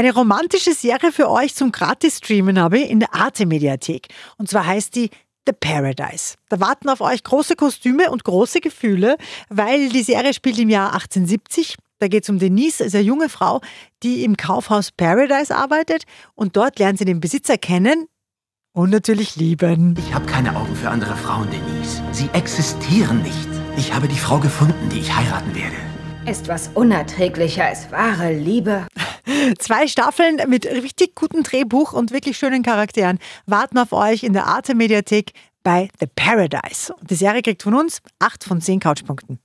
Eine romantische Serie für euch zum Gratis-Streamen habe ich in der Arte-Mediathek. Und zwar heißt die The Paradise. Da warten auf euch große Kostüme und große Gefühle, weil die Serie spielt im Jahr 1870. Da geht es um Denise, ist eine junge Frau, die im Kaufhaus Paradise arbeitet und dort lernt sie den Besitzer kennen und natürlich lieben. Ich habe keine Augen für andere Frauen, Denise. Sie existieren nicht. Ich habe die Frau gefunden, die ich heiraten werde. Ist was unerträglicher als wahre Liebe. Zwei Staffeln mit richtig gutem Drehbuch und wirklich schönen Charakteren warten auf euch in der Arte Mediathek bei The Paradise. Und die Serie kriegt von uns 8 von 10 Couchpunkten.